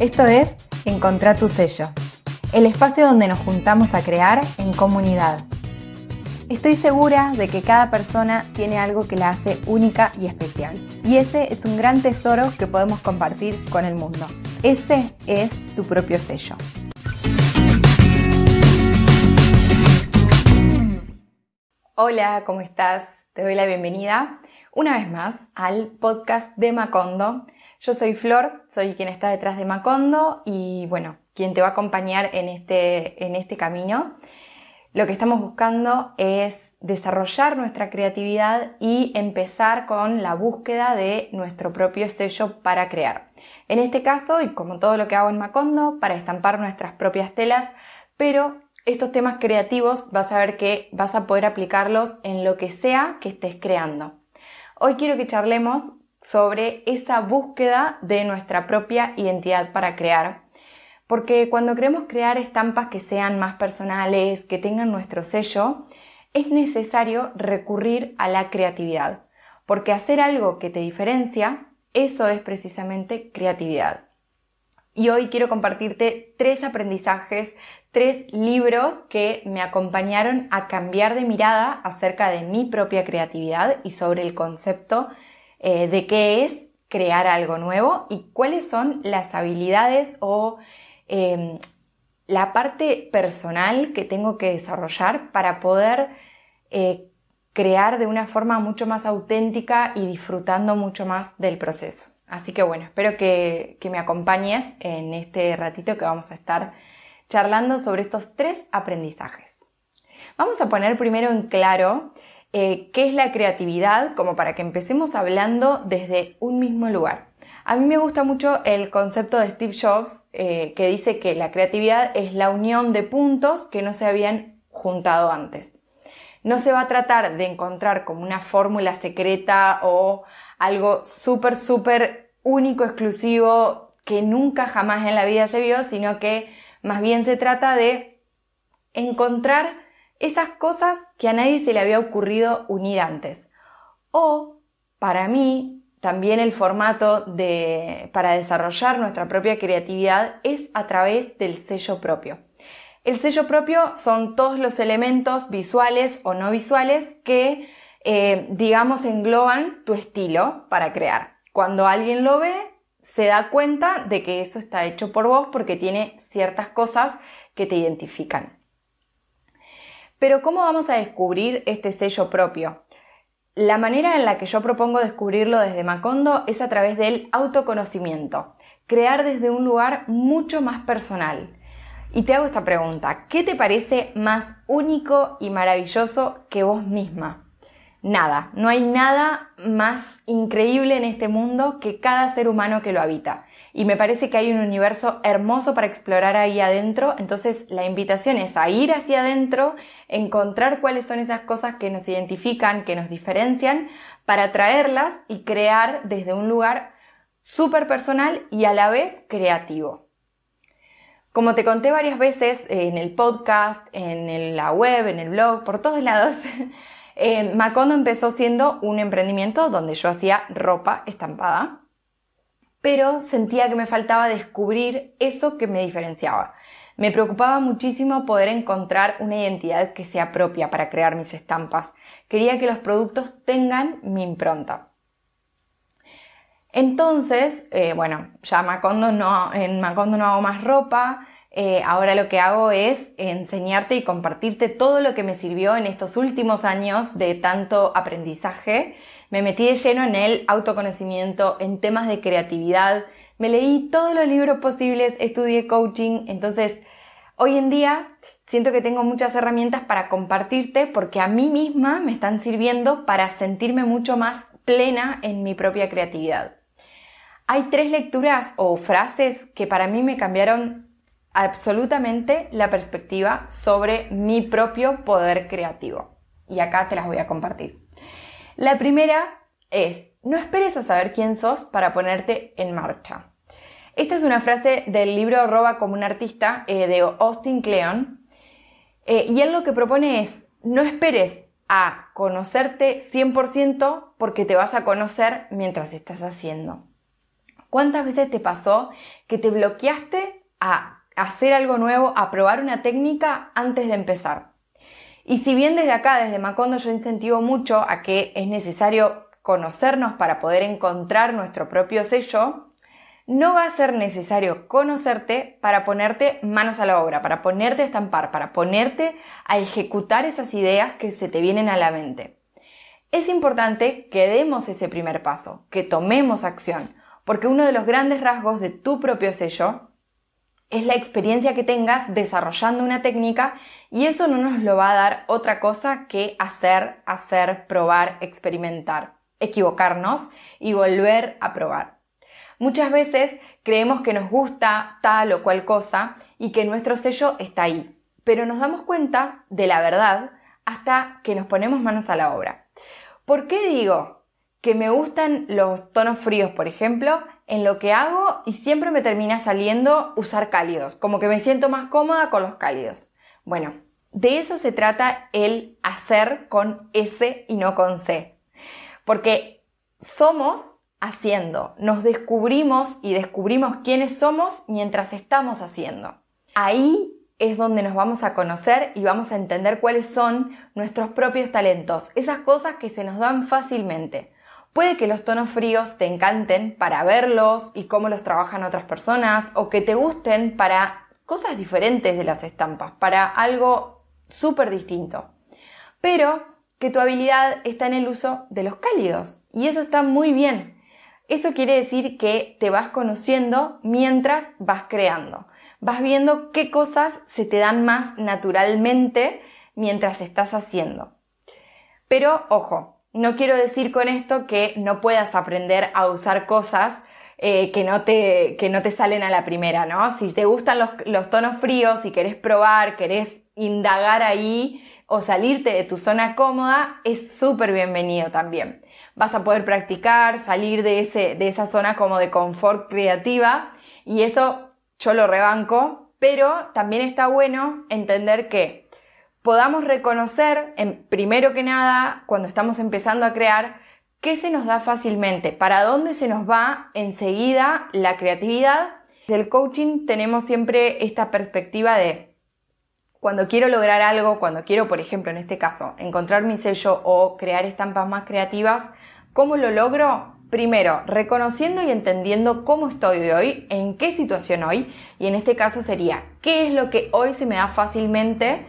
Esto es Encontrar tu sello, el espacio donde nos juntamos a crear en comunidad. Estoy segura de que cada persona tiene algo que la hace única y especial. Y ese es un gran tesoro que podemos compartir con el mundo. Ese es tu propio sello. Hola, ¿cómo estás? Te doy la bienvenida una vez más al podcast de Macondo. Yo soy Flor, soy quien está detrás de Macondo y bueno, quien te va a acompañar en este, en este camino. Lo que estamos buscando es desarrollar nuestra creatividad y empezar con la búsqueda de nuestro propio sello para crear. En este caso, y como todo lo que hago en Macondo, para estampar nuestras propias telas, pero estos temas creativos vas a ver que vas a poder aplicarlos en lo que sea que estés creando. Hoy quiero que charlemos sobre esa búsqueda de nuestra propia identidad para crear. Porque cuando queremos crear estampas que sean más personales, que tengan nuestro sello, es necesario recurrir a la creatividad. Porque hacer algo que te diferencia, eso es precisamente creatividad. Y hoy quiero compartirte tres aprendizajes tres libros que me acompañaron a cambiar de mirada acerca de mi propia creatividad y sobre el concepto eh, de qué es crear algo nuevo y cuáles son las habilidades o em, la parte personal que tengo que desarrollar para poder eh, crear de una forma mucho más auténtica y disfrutando mucho más del proceso. Así que bueno, espero que, que me acompañes en este ratito que vamos a estar charlando sobre estos tres aprendizajes. Vamos a poner primero en claro eh, qué es la creatividad, como para que empecemos hablando desde un mismo lugar. A mí me gusta mucho el concepto de Steve Jobs, eh, que dice que la creatividad es la unión de puntos que no se habían juntado antes. No se va a tratar de encontrar como una fórmula secreta o algo súper, súper único, exclusivo, que nunca jamás en la vida se vio, sino que más bien se trata de encontrar esas cosas que a nadie se le había ocurrido unir antes. O, para mí, también el formato de, para desarrollar nuestra propia creatividad es a través del sello propio. El sello propio son todos los elementos visuales o no visuales que, eh, digamos, engloban tu estilo para crear. Cuando alguien lo ve, se da cuenta de que eso está hecho por vos porque tiene ciertas cosas que te identifican. Pero ¿cómo vamos a descubrir este sello propio? La manera en la que yo propongo descubrirlo desde Macondo es a través del autoconocimiento, crear desde un lugar mucho más personal. Y te hago esta pregunta, ¿qué te parece más único y maravilloso que vos misma? Nada, no hay nada más increíble en este mundo que cada ser humano que lo habita. Y me parece que hay un universo hermoso para explorar ahí adentro. Entonces la invitación es a ir hacia adentro, encontrar cuáles son esas cosas que nos identifican, que nos diferencian, para traerlas y crear desde un lugar súper personal y a la vez creativo. Como te conté varias veces en el podcast, en la web, en el blog, por todos lados, Eh, Macondo empezó siendo un emprendimiento donde yo hacía ropa estampada, pero sentía que me faltaba descubrir eso que me diferenciaba. Me preocupaba muchísimo poder encontrar una identidad que sea propia para crear mis estampas. Quería que los productos tengan mi impronta. Entonces, eh, bueno, ya Macondo no, en Macondo no hago más ropa, eh, ahora lo que hago es enseñarte y compartirte todo lo que me sirvió en estos últimos años de tanto aprendizaje. Me metí de lleno en el autoconocimiento, en temas de creatividad. Me leí todos los libros posibles, estudié coaching. Entonces, hoy en día siento que tengo muchas herramientas para compartirte porque a mí misma me están sirviendo para sentirme mucho más plena en mi propia creatividad. Hay tres lecturas o frases que para mí me cambiaron absolutamente la perspectiva sobre mi propio poder creativo. Y acá te las voy a compartir. La primera es, no esperes a saber quién sos para ponerte en marcha. Esta es una frase del libro Roba como un artista eh, de Austin Kleon. Eh, y él lo que propone es, no esperes a conocerte 100% porque te vas a conocer mientras estás haciendo. ¿Cuántas veces te pasó que te bloqueaste a hacer algo nuevo, a probar una técnica antes de empezar? Y si bien desde acá, desde Macondo, yo incentivo mucho a que es necesario conocernos para poder encontrar nuestro propio sello, no va a ser necesario conocerte para ponerte manos a la obra, para ponerte a estampar, para ponerte a ejecutar esas ideas que se te vienen a la mente. Es importante que demos ese primer paso, que tomemos acción, porque uno de los grandes rasgos de tu propio sello es la experiencia que tengas desarrollando una técnica y eso no nos lo va a dar otra cosa que hacer, hacer, probar, experimentar, equivocarnos y volver a probar. Muchas veces creemos que nos gusta tal o cual cosa y que nuestro sello está ahí, pero nos damos cuenta de la verdad hasta que nos ponemos manos a la obra. ¿Por qué digo que me gustan los tonos fríos, por ejemplo? En lo que hago y siempre me termina saliendo usar cálidos, como que me siento más cómoda con los cálidos. Bueno, de eso se trata el hacer con S y no con C. Porque somos haciendo, nos descubrimos y descubrimos quiénes somos mientras estamos haciendo. Ahí es donde nos vamos a conocer y vamos a entender cuáles son nuestros propios talentos, esas cosas que se nos dan fácilmente. Puede que los tonos fríos te encanten para verlos y cómo los trabajan otras personas o que te gusten para cosas diferentes de las estampas, para algo súper distinto. Pero que tu habilidad está en el uso de los cálidos y eso está muy bien. Eso quiere decir que te vas conociendo mientras vas creando. Vas viendo qué cosas se te dan más naturalmente mientras estás haciendo. Pero ojo, no quiero decir con esto que no puedas aprender a usar cosas eh, que, no te, que no te salen a la primera, ¿no? Si te gustan los, los tonos fríos, si querés probar, querés indagar ahí o salirte de tu zona cómoda, es súper bienvenido también. Vas a poder practicar, salir de, ese, de esa zona como de confort creativa y eso yo lo rebanco, pero también está bueno entender que podamos reconocer, en, primero que nada, cuando estamos empezando a crear, qué se nos da fácilmente, para dónde se nos va enseguida la creatividad. Del coaching tenemos siempre esta perspectiva de cuando quiero lograr algo, cuando quiero, por ejemplo, en este caso, encontrar mi sello o crear estampas más creativas, ¿cómo lo logro? Primero, reconociendo y entendiendo cómo estoy hoy, en qué situación hoy, y en este caso sería, ¿qué es lo que hoy se me da fácilmente?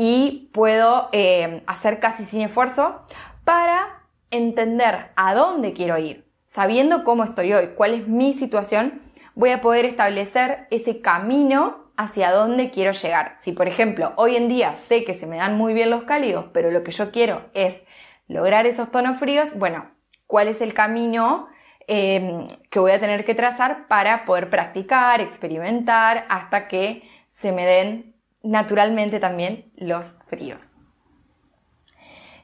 Y puedo eh, hacer casi sin esfuerzo para entender a dónde quiero ir. Sabiendo cómo estoy hoy, cuál es mi situación, voy a poder establecer ese camino hacia dónde quiero llegar. Si por ejemplo hoy en día sé que se me dan muy bien los cálidos, pero lo que yo quiero es lograr esos tonos fríos, bueno, ¿cuál es el camino em, que voy a tener que trazar para poder practicar, experimentar, hasta que se me den naturalmente también los fríos.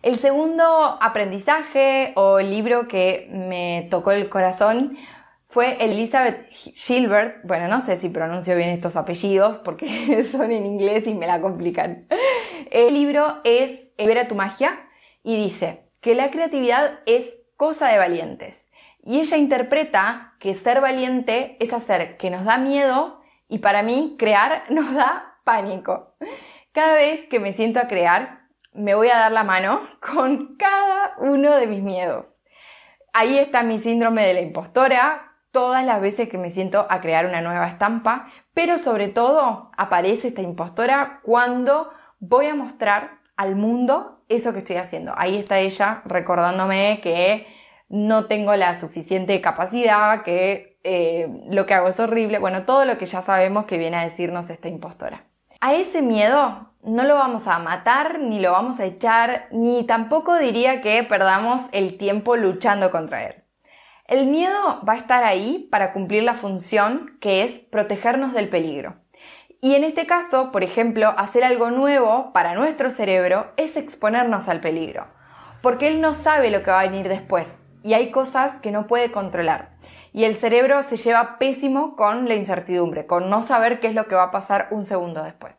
El segundo aprendizaje o libro que me tocó el corazón fue Elizabeth Gilbert. Bueno, no sé si pronuncio bien estos apellidos porque son en inglés y me la complican. El libro es Ver tu magia y dice que la creatividad es cosa de valientes. Y ella interpreta que ser valiente es hacer que nos da miedo y para mí crear nos da pánico. Cada vez que me siento a crear, me voy a dar la mano con cada uno de mis miedos. Ahí está mi síndrome de la impostora, todas las veces que me siento a crear una nueva estampa, pero sobre todo aparece esta impostora cuando voy a mostrar al mundo eso que estoy haciendo. Ahí está ella recordándome que no tengo la suficiente capacidad, que eh, lo que hago es horrible, bueno, todo lo que ya sabemos que viene a decirnos esta impostora a ese miedo no lo vamos a matar, ni lo vamos a echar, ni tampoco diría que perdamos el tiempo luchando contra él. El miedo va a estar ahí para cumplir la función que es protegernos del peligro. Y en este caso, por ejemplo, hacer algo nuevo para nuestro cerebro es exponernos al peligro, porque él no sabe lo que va a venir después y hay cosas que no puede controlar y el cerebro se lleva pésimo con la incertidumbre, con no saber qué es lo que va a pasar un segundo después.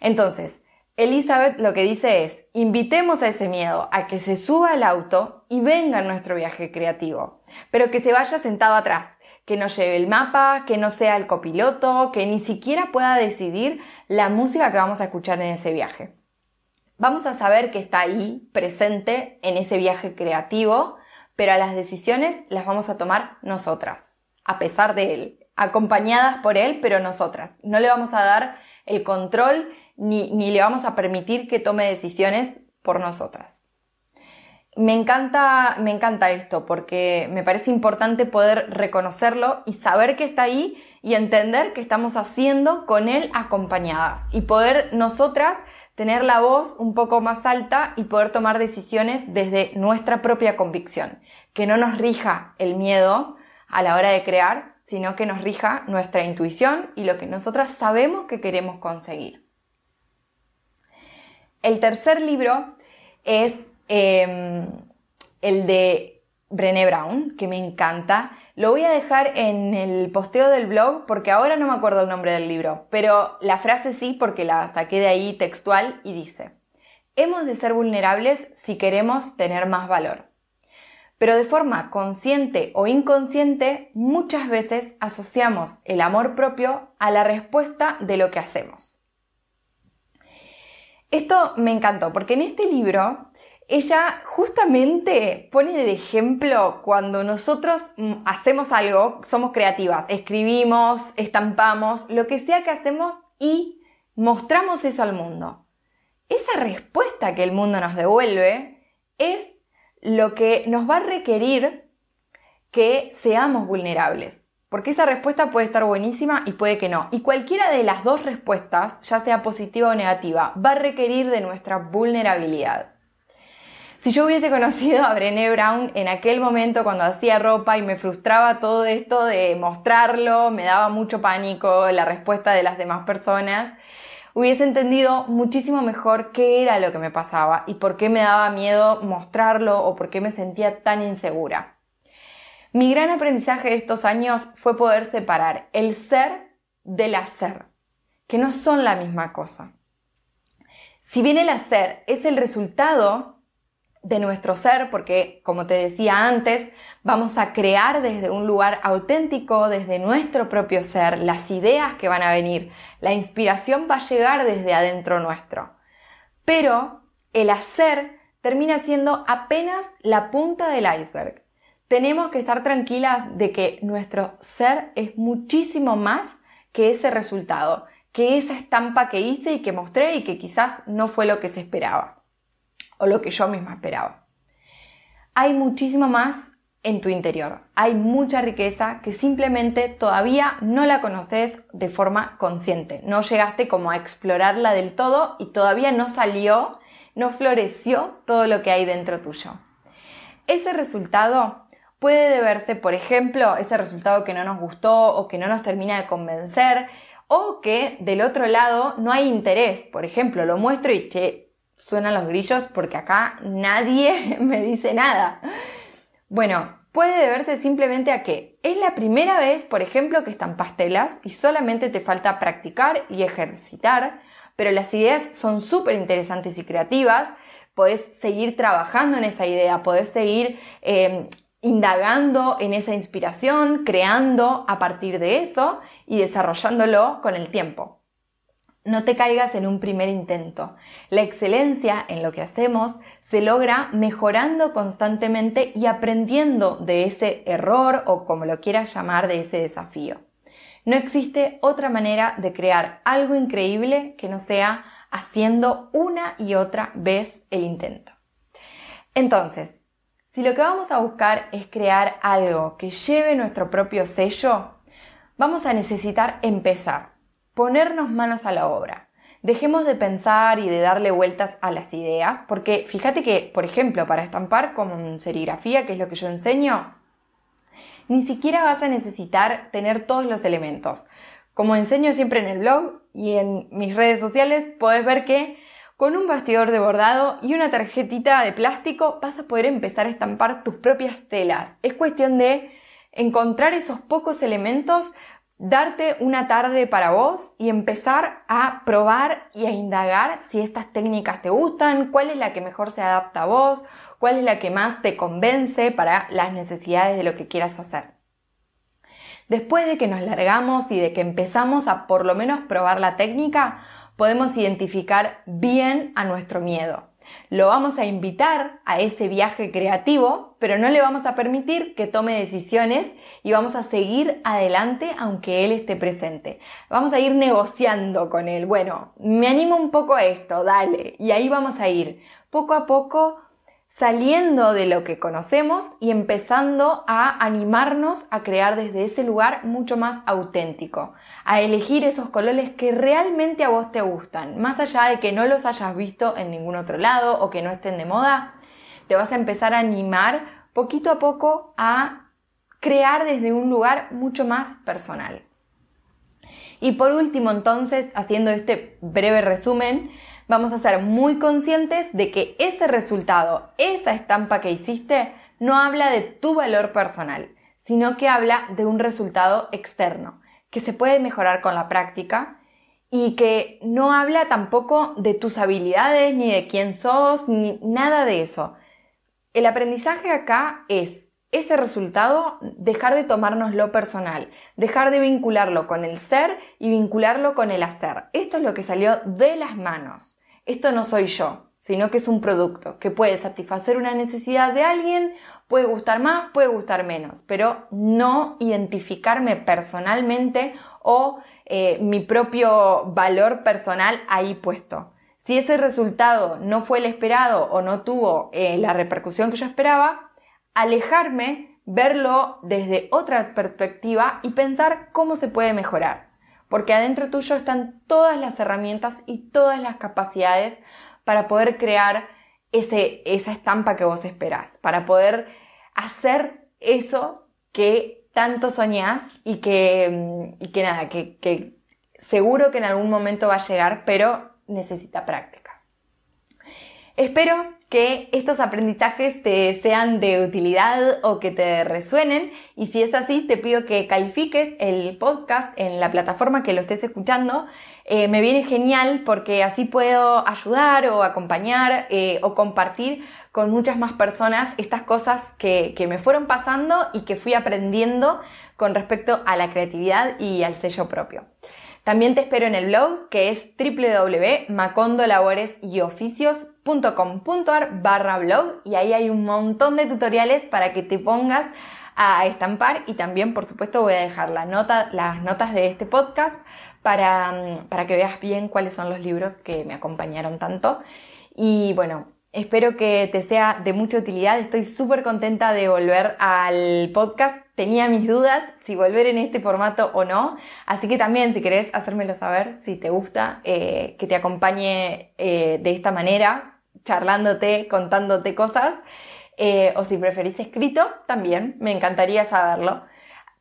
Entonces, Elizabeth lo que dice es, invitemos a ese miedo a que se suba al auto y venga en nuestro viaje creativo, pero que se vaya sentado atrás, que no lleve el mapa, que no sea el copiloto, que ni siquiera pueda decidir la música que vamos a escuchar en ese viaje. Vamos a saber que está ahí, presente en ese viaje creativo, pero a las decisiones las vamos a tomar nosotras, a pesar de él, acompañadas por él, pero nosotras. No le vamos a dar el control ni, ni le vamos a permitir que tome decisiones por nosotras. Me encanta, me encanta esto porque me parece importante poder reconocerlo y saber que está ahí y entender que estamos haciendo con él acompañadas y poder nosotras tener la voz un poco más alta y poder tomar decisiones desde nuestra propia convicción, que no nos rija el miedo a la hora de crear, sino que nos rija nuestra intuición y lo que nosotras sabemos que queremos conseguir. El tercer libro es Em, el de Brené Brown, que me encanta. Lo voy a dejar en el posteo del blog porque ahora no me acuerdo el nombre del libro, pero la frase sí porque la saqué de ahí textual y dice, hemos de ser vulnerables si queremos tener más valor. Pero de forma consciente o inconsciente, muchas veces asociamos el amor propio a la respuesta de lo que hacemos. Esto me encantó porque en este libro ella justamente pone de ejemplo cuando nosotros mm, hacemos algo, somos creativas, escribimos, estampamos, lo que sea que hacemos y mostramos eso al mundo. Esa respuesta que el mundo nos devuelve es lo que nos va a requerir que seamos vulnerables. Porque esa respuesta puede estar buenísima y puede que no. Y cualquiera de las dos respuestas, ya sea positiva o negativa, va a requerir de nuestra vulnerabilidad. Si yo hubiese conocido a Brené Brown en aquel momento cuando hacía ropa y me frustraba todo esto de mostrarlo, me daba mucho pánico la respuesta de las demás personas, hubiese entendido muchísimo mejor qué era lo que me pasaba y por qué me daba miedo mostrarlo o por qué me sentía tan insegura. Mi gran aprendizaje de estos años fue poder separar el ser del hacer, que no son la misma cosa. Si bien el hacer es el resultado de nuestro ser, porque como te decía antes, vamos a crear desde un lugar auténtico, desde nuestro propio ser, las ideas que van a venir, la inspiración va a llegar desde adentro nuestro. Pero el hacer termina siendo apenas la punta del iceberg. Tenemos que estar tranquilas de que nuestro ser es muchísimo más que ese resultado, que esa estampa que hice y que mostré y que quizás no fue lo que se esperaba o lo que yo misma esperaba. Hay muchísimo más en tu interior. Hay mucha riqueza que simplemente todavía no la conoces de forma consciente. No llegaste como a explorarla del todo y todavía no salió, no floreció todo lo que hay dentro tuyo. Ese resultado puede deberse, por ejemplo, ese resultado que no nos gustó o que no nos termina de convencer o que del otro lado no hay interés. Por ejemplo, lo muestro y che, suenan los grillos porque acá nadie me dice nada. Bueno, puede deberse simplemente a que es la primera vez, por ejemplo, que están pastelas y solamente te falta practicar y ejercitar, pero las ideas son súper interesantes y creativas. Podés seguir trabajando en esa idea, podés seguir em, indagando en esa inspiración, creando a partir de eso y desarrollándolo con el tiempo. No te caigas en un primer intento. La excelencia en lo que hacemos se logra mejorando constantemente y aprendiendo de ese error o como lo quieras llamar, de ese desafío. No existe otra manera de crear algo increíble que no sea haciendo una y otra vez el intento. Entonces, si lo que vamos a buscar es crear algo que lleve nuestro propio sello, vamos a necesitar empezar ponernos manos a la obra. Dejemos de pensar y de darle vueltas a las ideas, porque fíjate que, por ejemplo, para estampar con serigrafía, que es lo que yo enseño, ni siquiera vas a necesitar tener todos los elementos. Como enseño siempre en el blog y en mis redes sociales, podés ver que con un bastidor de bordado y una tarjetita de plástico vas a poder empezar a estampar tus propias telas. Es cuestión de encontrar esos pocos elementos darte una tarde para vos y empezar a probar y a indagar si estas técnicas te gustan, cuál es la que mejor se adapta a vos, cuál es la que más te convence para las necesidades de lo que quieras hacer. Después de que nos largamos y de que empezamos a por lo menos probar la técnica, podemos identificar bien a nuestro miedo. Lo vamos a invitar a ese viaje creativo, pero no le vamos a permitir que tome decisiones y vamos a seguir adelante aunque él esté presente. Vamos a ir negociando con él. Bueno, me animo un poco a esto, dale. Y ahí vamos a ir poco a poco saliendo de lo que conocemos y empezando a animarnos a crear desde ese lugar mucho más auténtico, a elegir esos colores que realmente a vos te gustan, más allá de que no los hayas visto en ningún otro lado o que no estén de moda, te vas a empezar a animar poquito a poco a crear desde un lugar mucho más personal. Y por último, entonces, haciendo este breve resumen, vamos a ser muy conscientes de que ese resultado, esa estampa que hiciste, no habla de tu valor personal, sino que habla de un resultado externo, que se puede mejorar con la práctica y que no habla tampoco de tus habilidades, ni de quién sos, ni nada de eso. El aprendizaje acá es ese resultado, dejar de tomarnos lo personal, dejar de vincularlo con el ser y vincularlo con el hacer. Esto es lo que salió de las manos esto no soy yo, sino que es un producto que puede satisfacer una necesidad de alguien, puede gustar más, puede gustar menos, pero no identificarme personalmente o eh, mi propio valor personal ahí puesto. Si ese resultado no fue el esperado o no tuvo eh, la repercusión que yo esperaba, alejarme, verlo desde otra perspectiva y pensar cómo se puede mejorar porque adentro tuyo están todas las herramientas y todas las capacidades para poder crear ese, esa estampa que vos esperás, para poder hacer eso que tanto soñás y que, y que nada, que, que seguro que en algún momento va a llegar, pero necesita práctica. Espero que estos aprendizajes te sean de utilidad o que te resuenen y si es así te pido que califiques el podcast en la plataforma que lo estés escuchando. Eh, me viene genial porque así puedo ayudar o acompañar eh, o compartir con muchas más personas estas cosas que, que me fueron pasando y que fui aprendiendo con respecto a la creatividad y al sello propio. También te espero en el blog que es www.macondolaboresoficios.com.ar barra blog y ahí hay un montón de tutoriales para que te pongas a estampar y también por supuesto voy a dejar la nota, las notas de este podcast para, mm, para que veas bien cuáles son los libros que me acompañaron tanto. Y bueno, Espero que te sea de mucha utilidad. Estoy súper contenta de volver al podcast. Tenía mis dudas si volver en este formato o no. Así que también si querés hacérmelo saber, si te gusta, eh, que te acompañe eh, de esta manera, charlándote, contándote cosas. Eh, o si preferís escrito, también me encantaría saberlo.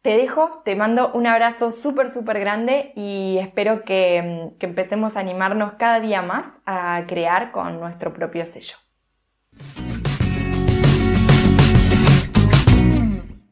Te dejo, te mando un abrazo súper, súper grande y espero que, que empecemos a animarnos cada día más a crear con nuestro propio sello.